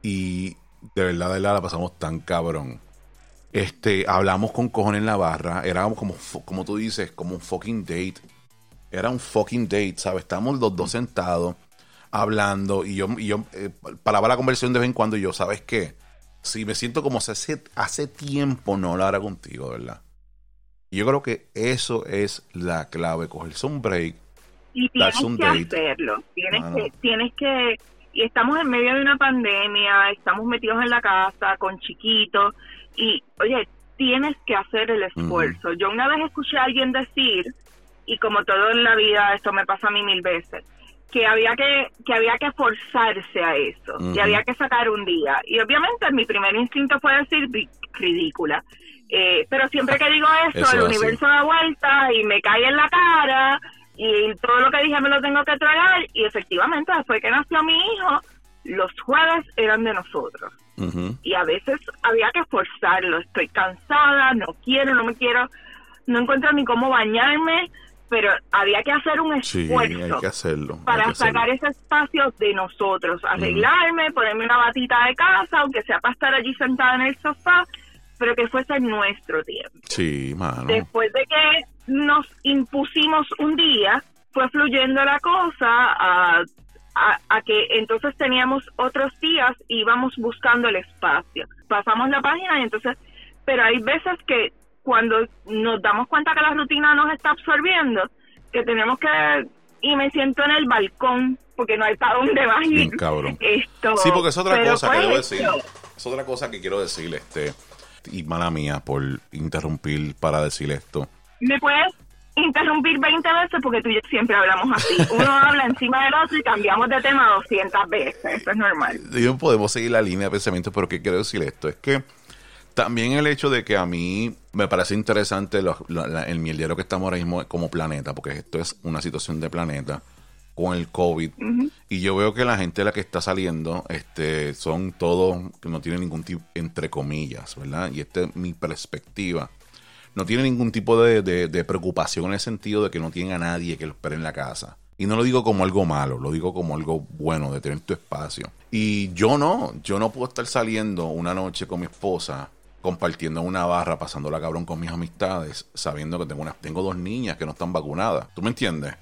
y de verdad, de verdad la pasamos tan cabrón. Este, hablamos con cojones en la barra, era como, como tú dices, como un fucking date. Era un fucking date, ¿sabes? Estábamos los dos sentados hablando y yo, y yo eh, paraba la conversación de vez en cuando y yo, ¿sabes qué? Sí, me siento como si hace, hace tiempo no hablara contigo, ¿verdad? Y yo creo que eso es la clave, cogerse un break, y tienes que hacerlo, tienes que, tienes que, y estamos en medio de una pandemia, estamos metidos en la casa con chiquitos, y oye, tienes que hacer el esfuerzo. Yo una vez escuché a alguien decir, y como todo en la vida, esto me pasa a mí mil veces, que había que, que había que forzarse a eso, y había que sacar un día. Y obviamente mi primer instinto fue decir ridícula. Eh, pero siempre que digo eso, el universo da vuelta y me cae en la cara y todo lo que dije me lo tengo que tragar y efectivamente después que nació mi hijo, los jueves eran de nosotros. Y a veces había que forzarlo, estoy cansada, no quiero, no me quiero, no encuentro ni cómo bañarme, pero había que hacer un esfuerzo que hacerlo, para sacar ese espacio de nosotros, arreglarme, ponerme una batita de casa, aunque sea para estar allí sentada en el sofá, pero que fuese nuestro tiempo. Sí, mano. Después de que nos impusimos un día, fue fluyendo la cosa a, a, que entonces teníamos otros días y íbamos buscando el espacio. Pasamos la página y entonces, pero hay veces que cuando nos damos cuenta que la rutina nos está absorbiendo, que tenemos que y me siento en el balcón porque no hay para dónde más ir. cabrón. Esto, sí, porque es otra cosa que debo decir. Es otra cosa que quiero decir, este, y mala mía por interrumpir para decir esto. ¿Me puedes interrumpir 20 veces? Porque tú y yo siempre hablamos así. Uno habla encima del otro y cambiamos de tema 200 veces. Eso es normal. Yo podemos seguir la línea de pensamiento, pero ¿qué quiero decir esto? Es que también el hecho de que a mí me parece interesante el mieldero que estamos ahora mismo como planeta, porque esto es una situación de planeta con el COVID. Y yo veo que la gente la que está saliendo este, son todos que no tienen ningún tipo, entre comillas, ¿verdad? Y esta es mi perspectiva. No tiene ningún tipo de, de, preocupación en el sentido de que no tienen a nadie que lo espere en la casa. Y no lo digo como algo malo, lo digo como algo bueno de tener tu espacio. Y yo no, yo no puedo estar saliendo una noche con mi esposa compartiendo una barra, pasando la cabrón con mis amistades, sabiendo que tengo, una, tengo dos niñas que no están vacunadas. ¿Tú me entiendes?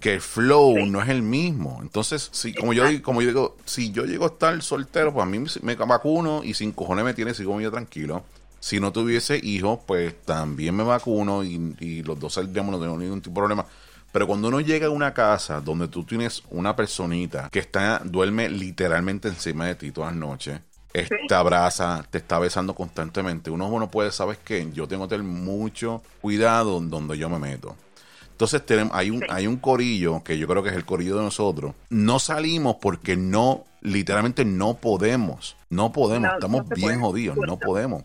Que el flow no es el mismo. Entonces, si, como, yo, como yo digo, si yo llego a estar soltero, pues a mí me vacuno y sin cojones me tiene, sigo muy tranquilo. Si no tuviese hijos, pues también me vacuno y, los dos saldríamos, no tengo ningún tipo de problema. Pero cuando uno llega a una casa donde tú tienes una personita que está duerme literalmente encima de ti todas las noches, te abraza, te está besando constantemente. Uno no puede, ¿sabes qué? Yo tengo que tener mucho cuidado en donde yo me meto. Entonces tenemos, hay, un, hay un corillo, que yo creo que es el corillo de nosotros. No salimos porque no, literalmente no podemos. No podemos, estamos bien jodidos, no podemos.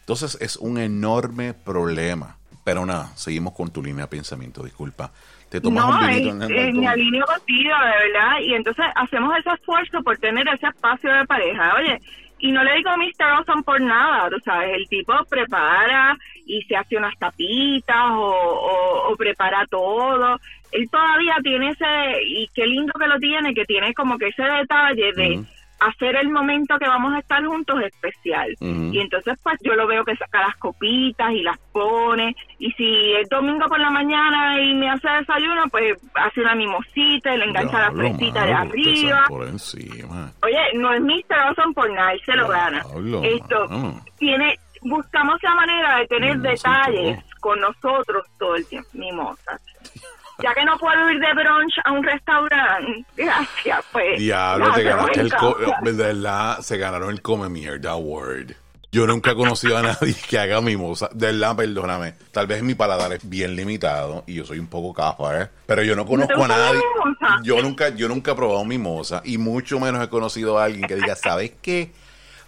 Entonces es un enorme problema. Pero nada, seguimos con tu línea de pensamiento, disculpa. Te tomas un vinito en, en, mi alineo contigo, de verdad. Y entonces hacemos ese esfuerzo por tener ese espacio de pareja. Oye, y no le digo Mr. Awesome por nada, tú sabes, el tipo prepara y se hace unas tapitas o, prepara todo. Él todavía tiene ese, y qué lindo que lo tiene, que tiene como que ese detalle de hacer el momento que vamos a estar juntos especial. Y entonces pues yo lo veo que saca las copitas y las pone y si es domingo por la mañana y me hace desayuno, pues hace una mimosita y le engancha la fresita de arriba. Oye, no es Mr. Awesome por nada, se lo gana. Esto tiene buscamos la manera de tener detalles con nosotros todo el tiempo, mimosas ya que no puedo ir de brunch a un restaurante, gracias, pues. Diablo, te ganaste el, verdad, se ganaron el Come Mierda Award. Yo nunca he conocido a nadie que haga mimosa. De verdad, perdóname. Tal vez mi paladar es bien limitado y yo soy un poco capa, ¿eh? Pero yo no conozco a nadie. Yo nunca, yo nunca he probado mimosa y mucho menos he conocido a alguien que diga, ¿sabes qué?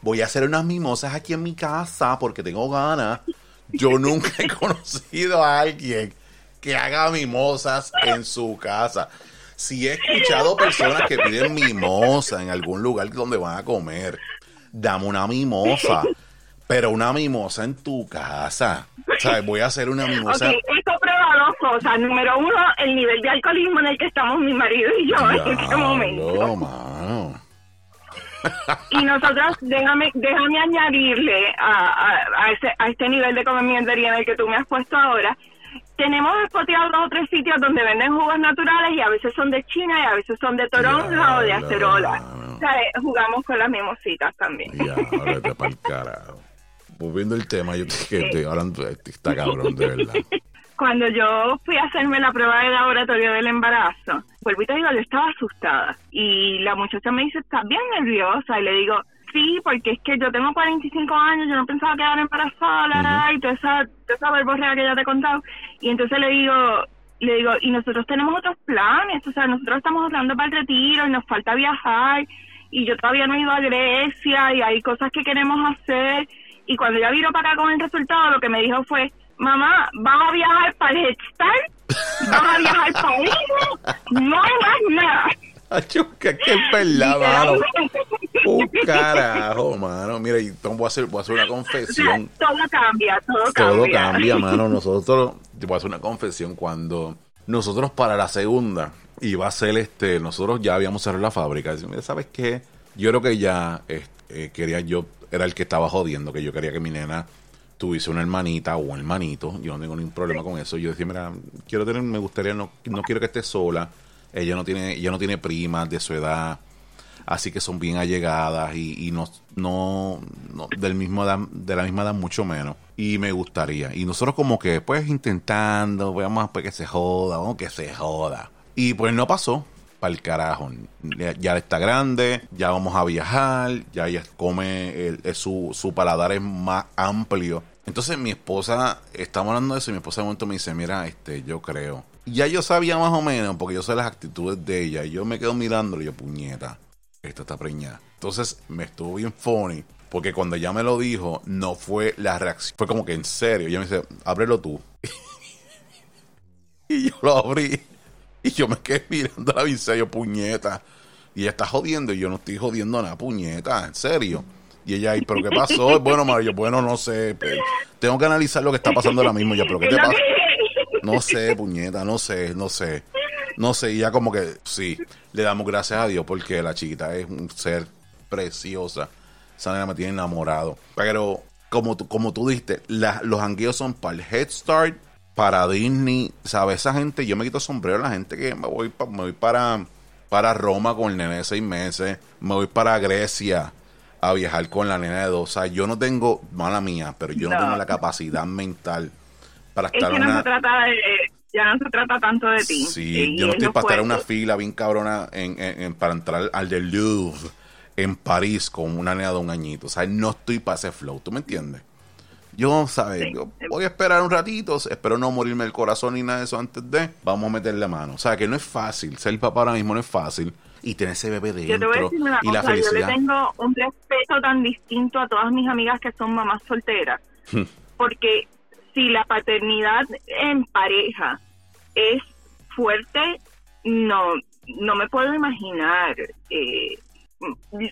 Voy a hacer unas mimosas aquí en mi casa porque tengo ganas. Yo nunca he conocido a alguien que haga mimosas en su casa. Si he escuchado personas que piden mimosa en algún lugar donde van a comer, dame una mimosa, pero una mimosa en tu casa. O sea, voy a hacer una mimosa. Okay, esto prueba dos cosas. Número uno, el nivel de alcoholismo en el que estamos mi marido y yo en este momento. Mano. y nosotros, déjame, déjame añadirle a, a, ese, a este nivel de comimientería en el que tú me has puesto ahora, tenemos espoteados dos o tres sitios donde venden jugos naturales y a veces son de China y a veces son de toronja o de acerola. jugamos con las mimositas también. Ya, para el carajo. Volviendo el tema, yo te, estoy hablando, está cabrón, de verdad. Cuando yo fui a hacerme la prueba de laboratorio del embarazo, vuelvo y te digo, yo estaba asustada. Y la muchacha me dice, ¿estás bien nerviosa? Y le digo, sí, porque es que yo tengo 45 años, yo no pensaba quedar embarazada, y toda esa, toda esa verborrea que ya te he contado. Y entonces le digo, le digo, y nosotros tenemos otros planes, o sea, nosotros estamos hablando para el retiro y nos falta viajar, y yo todavía no he ido a Grecia, y hay cosas que queremos hacer. Y cuando ya vino para acá con el resultado, lo que me dijo fue, mamá, ¿vas a viajar para el Head ¿Vas a viajar para eso? No hay más nada. Que es verdad, mano. Un carajo, mano. Mira, y voy a hacer, voy a hacer una confesión. todo cambia, todo, cambia. Todo cambia, mano. Nosotros, voy a hacer una confesión cuando nosotros para la segunda iba a ser este, nosotros ya habíamos cerrado la fábrica. Mira, ¿sabes qué? Yo creo que ya este, quería yo, era el que estaba jodiendo, que yo quería que mi nena tuviese una hermanita o un hermanito. Yo no tengo ningún problema con eso. Yo decía, mira, quiero tener, me gustaría, no, no quiero que esté sola ella no tiene, ella no tiene primas de su edad, así que son bien allegadas y, y no, no, del mismo de la misma edad mucho menos. Y me gustaría. Y nosotros como que pues intentando, veamos pues que se joda, vamos que se joda. Y pues no pasó. Para el carajo. Ya, está grande, ya vamos a viajar, ya ella come, su, su paladar es más amplio. Entonces mi esposa, estamos hablando de eso y mi esposa de momento me dice, mira, este, yo creo ya yo sabía más o menos, porque yo sé las actitudes de ella, y yo me quedo mirándolo y yo, puñeta, esta está preñada. Entonces me estuvo bien funny, porque cuando ella me lo dijo, no fue la reacción, fue como que en serio. Ella me dice, ábrelo tú. y yo lo abrí, y yo me quedé mirando la visa, yo, puñeta. Y ella está jodiendo, y yo no estoy jodiendo nada, puñeta, en serio. Y ella ahí, ¿pero qué pasó? Bueno, Mario, bueno, no sé. Pues, tengo que analizar lo que está pasando ahora mismo. Ya, ¿pero qué te pasa? No sé, puñeta, no sé, no sé. No sé, y ya como que sí, le damos gracias a Dios porque la chiquita es un ser preciosa. Esa nena me tiene enamorado. Pero como tú, como tú los hangueos son para el Head Start, para Disney. ¿Sabes? Esa gente, yo me quito sombrero la gente que me voy, me voy para, para Roma con el nene de seis meses. Me voy para Grecia a viajar con la nena de dos. O sea, yo no tengo, mala mía, pero yo no tengo la capacidad mental para estar es que no se trata de, ya no se trata tanto de ti. Sí, yo no estoy para estar en una fila bien cabrona en, para entrar al del Louvre en París con una nena de un añito. O sea, no estoy para ese flow, ¿tú me entiendes? Yo, ¿sabes? yo voy a esperar un ratito, espero no morirme el corazón ni nada de eso antes de. Vamos a meterle mano. O sea, que no es fácil. Ser papá ahora mismo no es fácil. Y tener ese bebé dentro. y la felicidad. Yo le tengo un respeto tan distinto a todas mis amigas que son mamás solteras. Hmm. porque si la paternidad en pareja es fuerte, no, no me puedo imaginar eh,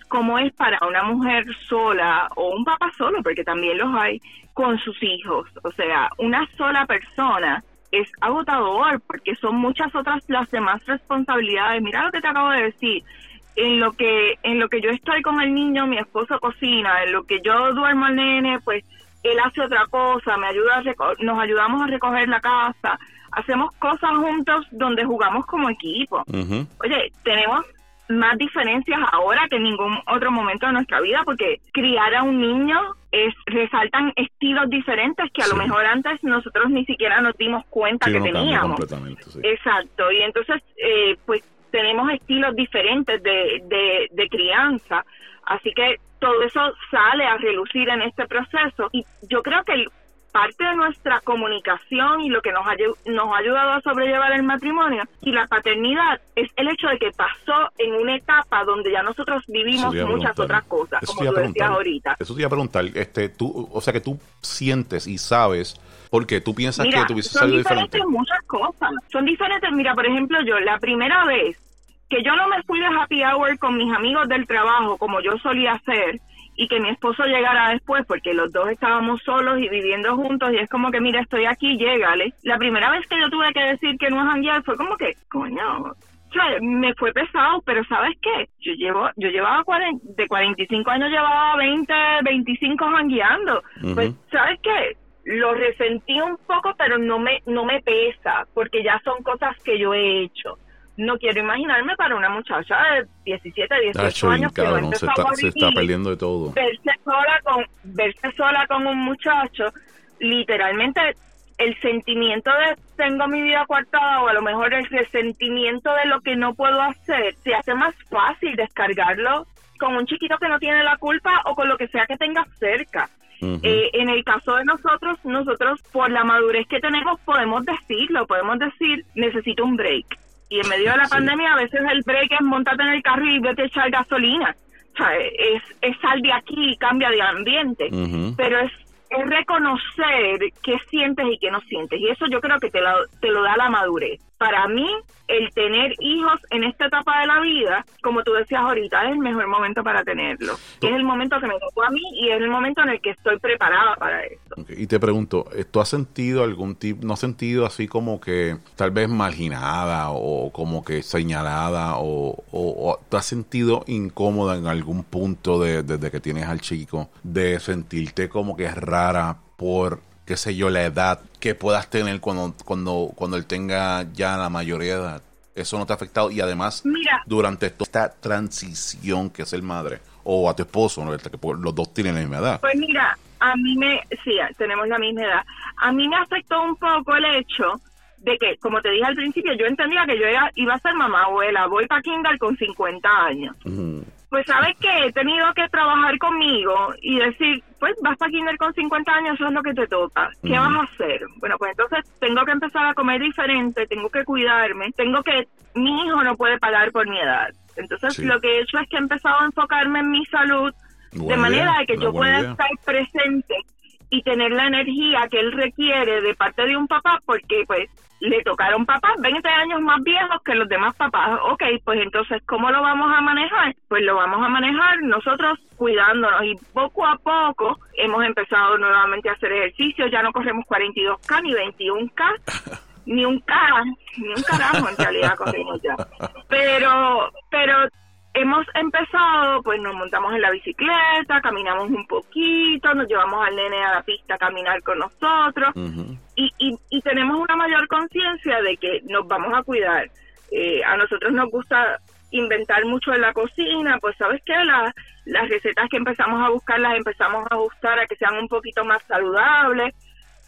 cómo es para una mujer sola o un papá solo, porque también los hay, con sus hijos. O sea, una sola persona es agotador porque son muchas otras las demás responsabilidades. Mira lo que te acabo de decir. En lo que en lo que yo estoy con el niño, mi esposo cocina, en lo que yo duermo al nene, pues él hace otra cosa, me ayuda nos ayudamos a recoger la casa, hacemos cosas juntos donde jugamos como equipo. Oye, tenemos más diferencias ahora que en ningún otro momento de nuestra vida porque criar a un niño es resaltan estilos diferentes que a lo mejor antes nosotros ni siquiera nos dimos cuenta que teníamos. Exacto, y entonces eh, pues tenemos estilos diferentes de, de, de crianza, así que todo eso sale a relucir en este proceso y yo creo que parte de nuestra comunicación y lo que nos ha, nos ha ayudado a sobrellevar el matrimonio y la paternidad es el hecho de que pasó en una etapa donde ya nosotros vivimos muchas otras cosas, como tú decías ahorita. Eso te iba a preguntar, este, tú, o sea que tú sientes y sabes porque tú piensas que tuviste salido diferente. Son diferentes muchas cosas. Son diferentes. Mira, por ejemplo, yo la primera vez que yo no me fui de happy hour con mis amigos del trabajo como yo solía hacer y que mi esposo llegara después porque los dos estábamos solos y viviendo juntos y es como que mira estoy aquí llégale la primera vez que yo tuve que decir que no es janguear fue como que coño me fue pesado, pero ¿sabes qué? Yo llevo, yo llevaba de 45 años llevaba 20, 25 jangueando. Pues, ¿sabes qué? Lo resentí un poco, pero no me, no me pesa, porque ya son cosas que yo he hecho no quiero imaginarme para una muchacha de 17, 18 años que no se, está, se está perdiendo de todo. Verse sola con verse sola con un muchacho, literalmente el sentimiento de tengo mi vida coartada o a lo mejor el resentimiento de lo que no puedo hacer, se hace más fácil descargarlo con un chiquito que no tiene la culpa o con lo que sea que tenga cerca. Eh, en el caso de nosotros, nosotros por la madurez que tenemos podemos decirlo, podemos decir necesito un break. Y en medio de la pandemia a veces el break es montarte en el carro y vete a echar gasolina. O sea, es, es sal de aquí y cambia de ambiente. Pero es es reconocer qué sientes y qué no sientes. Y eso yo creo que te lo, te lo da la madurez. Para mí, el tener hijos en esta etapa de la vida, como tú decías ahorita, es el mejor momento para tenerlo. Es el momento que me tocó a mí y es el momento en el que estoy preparada para eso. Y te pregunto, ¿tú has sentido algún tipo, no has sentido así como que tal vez marginada o como que señalada o, o, te has sentido incómoda en algún punto de, desde que tienes al chico de sentirte como que es rara por qué sé yo, la edad que puedas tener cuando, cuando, cuando él tenga ya la mayoría de edad. Eso no te ha afectado y además durante esta transición que es el madre o a tu esposo, ¿no? los dos tienen la misma edad. Pues mira, a mí me, sí, tenemos la misma edad. A mí me afectó un poco el hecho de que, como te dije al principio, yo entendía que yo iba, a ser mamá abuela, voy para Kindle con 50 años pues sabes que he tenido que trabajar conmigo y decir, pues vas a kinder con 50 años, eso es lo que te toca. ¿Qué vas a hacer? Bueno, pues entonces tengo que empezar a comer diferente, tengo que cuidarme, tengo que, mi hijo no puede pagar por mi edad. Entonces lo que he hecho es que he empezado a enfocarme en mi salud de manera de que yo pueda estar presente y tener la energía que él requiere de parte de un papá porque pues le tocaron papás 20 años más viejos que los demás papás. Ok, pues entonces, ¿cómo lo vamos a manejar? Pues lo vamos a manejar nosotros cuidándonos y poco a poco hemos empezado nuevamente a hacer ejercicio, ya no corremos 42K ni 21K. ni un K, ni un carajo en realidad corremos ya. Pero, pero hemos empezado, pues nos montamos en la bicicleta, caminamos un poquito, nos llevamos al nene a la pista a caminar con nosotros y, y, tenemos una mayor conciencia de que nos vamos a cuidar. Eh, a nosotros nos gusta inventar mucho en la cocina, pues sabes que las recetas que empezamos a buscar las empezamos a ajustar a que sean un poquito más saludables,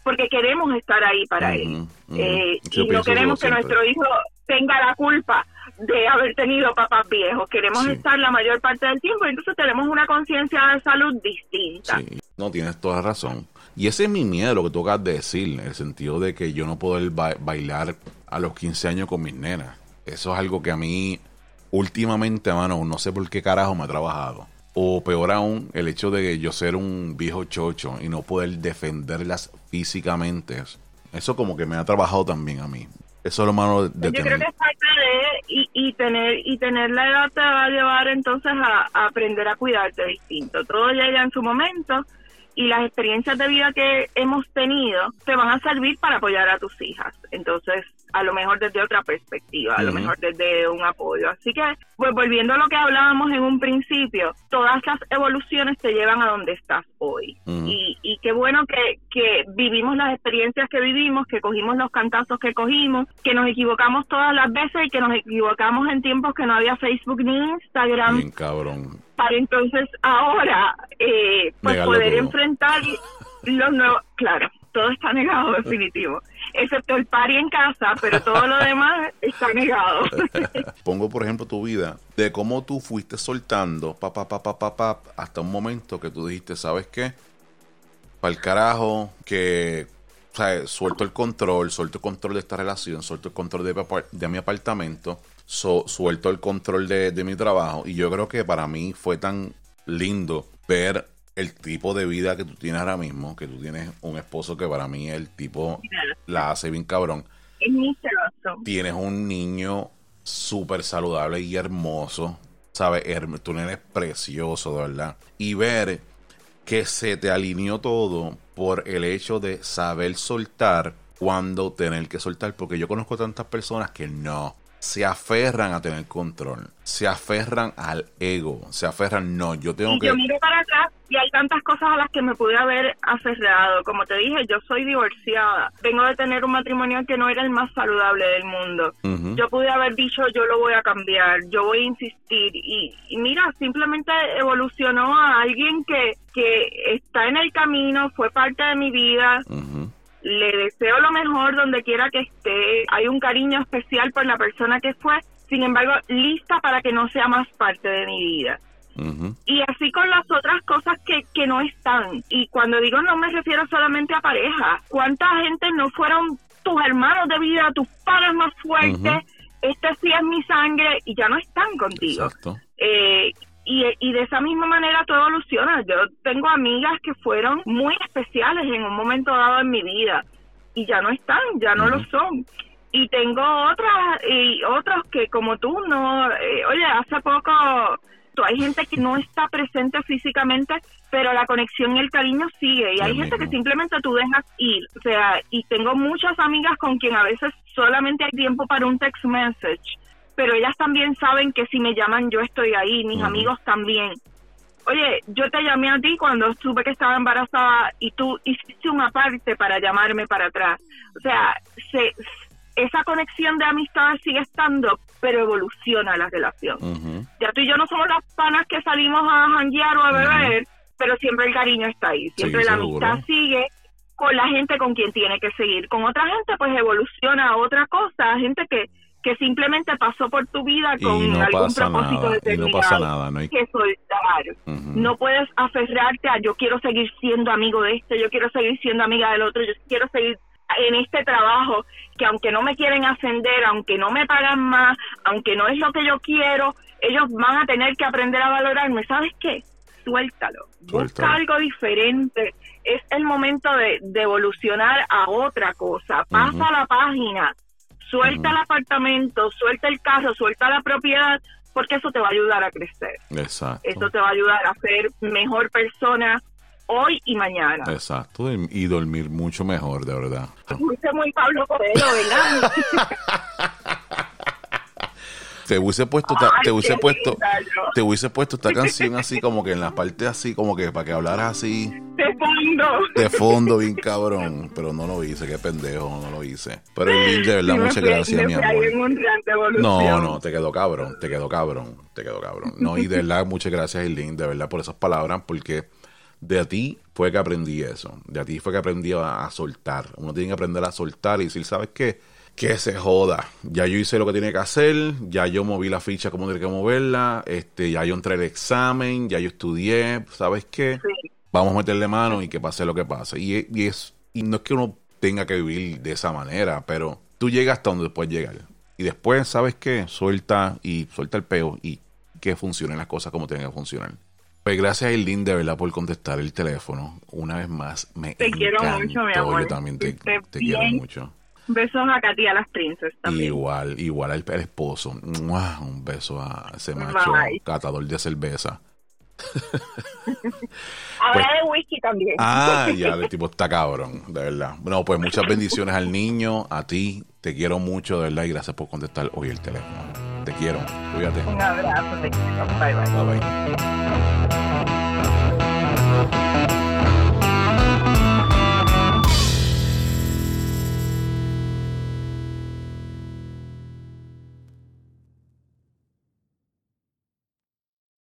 porque queremos estar ahí para él. Eh, y no queremos que nuestro hijo tenga la culpa de haber tenido papás viejos. Queremos estar la mayor parte del tiempo entonces tenemos una conciencia de salud distinta. Sí. No, tienes toda razón. Y ese es mi miedo, lo que tú acabas de decir, en el sentido de que yo no puedo bailar a los 15 años con mis nenas. Eso es algo que a mí, últimamente, mano, no sé por qué carajo me ha trabajado. O peor aún, el hecho de yo ser un viejo chocho y no poder defenderlas físicamente. Eso como que me ha trabajado también a mí. Eso es lo malo de Yo creo que falta de y, tener y tener la edad te va a llevar entonces a, a aprender a cuidarte distinto. Todo llega en su momento y las experiencias de vida que hemos tenido te van a servir para apoyar a tus hijas. Entonces, a lo mejor desde otra perspectiva, a lo mejor desde un apoyo. Así que, pues volviendo a lo que hablábamos en un principio, todas las evoluciones te llevan a donde estás hoy. y, y qué bueno que, que vivimos las experiencias que vivimos, que cogimos los cantazos que cogimos, que nos equivocamos todas las veces y que nos equivocamos en tiempos que no había Facebook ni Instagram. Bien, cabrón para entonces ahora eh, pues poder enfrentar los nuevos, claro, todo está negado definitivo, excepto el pari en casa, pero todo lo demás está negado. Pongo por ejemplo tu vida, de cómo tú fuiste soltando, pa, pa, pa, hasta un momento que tú dijiste, ¿sabes qué? Para el carajo, que o sea, suelto el control, suelto el control de esta relación, suelto el control de, de mi apartamento suelto el control de, mi trabajo. Y yo creo que para mí fue tan lindo ver el tipo de vida que tú tienes ahora mismo, que tú tienes un esposo que para mí el tipo la hace bien cabrón. Es Tienes un niño súper saludable y hermoso, ¿sabes? Tú eres precioso, de verdad. Y ver que se te alineó todo por el hecho de saber soltar cuando tener que soltar, porque yo conozco tantas personas que no, se aferran a tener control, se aferran al ego, se aferran, no, yo tengo y que... Yo miro para atrás y hay tantas cosas a las que me pude haber aferrado. Como te dije, yo soy divorciada. Vengo de tener un matrimonio que no era el más saludable del mundo. Yo pude haber dicho, yo lo voy a cambiar, yo voy a insistir. Y, y mira, simplemente evolucionó a alguien que, que está en el camino, fue parte de mi vida. Ujú. Le deseo lo mejor donde quiera que esté. Hay un cariño especial por la persona que fue. Sin embargo, lista para que no sea más parte de mi vida. Y así con las otras cosas que, que no están. Y cuando digo no me refiero solamente a pareja. ¿Cuánta gente no fueron tus hermanos de vida, tus padres más fuertes? Ujú. Este sí es mi sangre y ya no están contigo. Exacto. Eh, y, y de esa misma manera tú evolucionas. Yo tengo amigas que fueron muy especiales en un momento dado en mi vida y ya no están, ya no lo son. Y tengo otras y otros que como tú no, eh, oye, hace poco hay gente que no está presente físicamente, pero la conexión y el cariño sigue. Y Sí, hay gente que simplemente tú dejas ir. O sea, y tengo muchas amigas con quien a veces solamente hay tiempo para un text message pero ellas también saben que si me llaman yo estoy ahí, mis amigos también. Oye, yo te llamé a ti cuando supe que estaba embarazada y tú hiciste una parte para llamarme para atrás. O sea, se, esa conexión de amistad sigue estando, pero evoluciona la relación. Ya tú y yo no somos las panas que salimos a janguear o a beber, pero siempre el cariño está ahí, siempre la seguro. amistad sigue con la gente con quien tiene que seguir. Con otra gente pues evoluciona a otra cosa, gente que que simplemente pasó por tu vida con no algún propósito nada, y no determinado pasa nada, no hay... que soltar. No puedes aferrarte a yo quiero seguir siendo amigo de este, yo quiero seguir siendo amiga del otro, yo quiero seguir en este trabajo que aunque no me quieren ascender, aunque no me pagan más, aunque no es lo que yo quiero, ellos van a tener que aprender a valorarme. ¿Sabes qué? Suéltalo. Suéltalo. Busca algo diferente. Es el momento de, de evolucionar a otra cosa. Pasa la página. Suelta el apartamento, suelta el carro, suelta la propiedad, porque eso te va a ayudar a crecer. Exacto. Eso te va a ayudar a ser mejor persona hoy y mañana. Exacto. Y dormir mucho mejor, de verdad. Fuiste muy Pablo Coelho, ¿verdad? Te hubiese puesto, ta- Ay, te hubiese puesto, te hubiese puesto esta canción así como que en la parte así como que para que hablaras así De fondo. de fondo bien cabrón, pero no lo hice, qué pendejo, no lo hice. Pero el de verdad, Sí, muchas fui- gracias, mi amor. No, no, te quedó cabrón, te quedó cabrón, te quedó cabrón. No, y de verdad, muchas gracias, Eileen, de verdad, por esas palabras, porque de a ti fue que aprendí eso. De a ti fue que aprendí a, a soltar. Uno tiene que aprender a soltar y decir, ¿sabes qué? Que se joda. Ya yo hice lo que tenía que hacer, ya yo moví la ficha como tenía que moverla, este, ya yo entré el examen, ya yo estudié, ¿sabes qué? Sí. Vamos a meterle mano y que pase lo que pase. Y, y es, y no es que uno tenga que vivir de esa manera, pero tú llegas hasta donde puedes llegar. Y después, ¿sabes qué? Suelta y suelta el peo y que funcionen las cosas como tienen que funcionar. Pues gracias, Eileen, de verdad, por contestar el teléfono. Una vez más, me Te quiero mucho, mi amor. Yo también te, quiero mucho. Besos a Katy a las princesas también. Igual, igual al, al esposo. ¡Mua! Un beso a ese macho Bye. catador de cerveza. Ahora Pues- de whisky también. Ah, ya, el tipo está cabrón, de verdad. Bueno, pues muchas bendiciones al niño, a ti. Te quiero mucho, de verdad, y gracias por contestar hoy el teléfono. Te quiero. Cuídate. Un abrazo, te quiero. Bye, bye. Bye bye.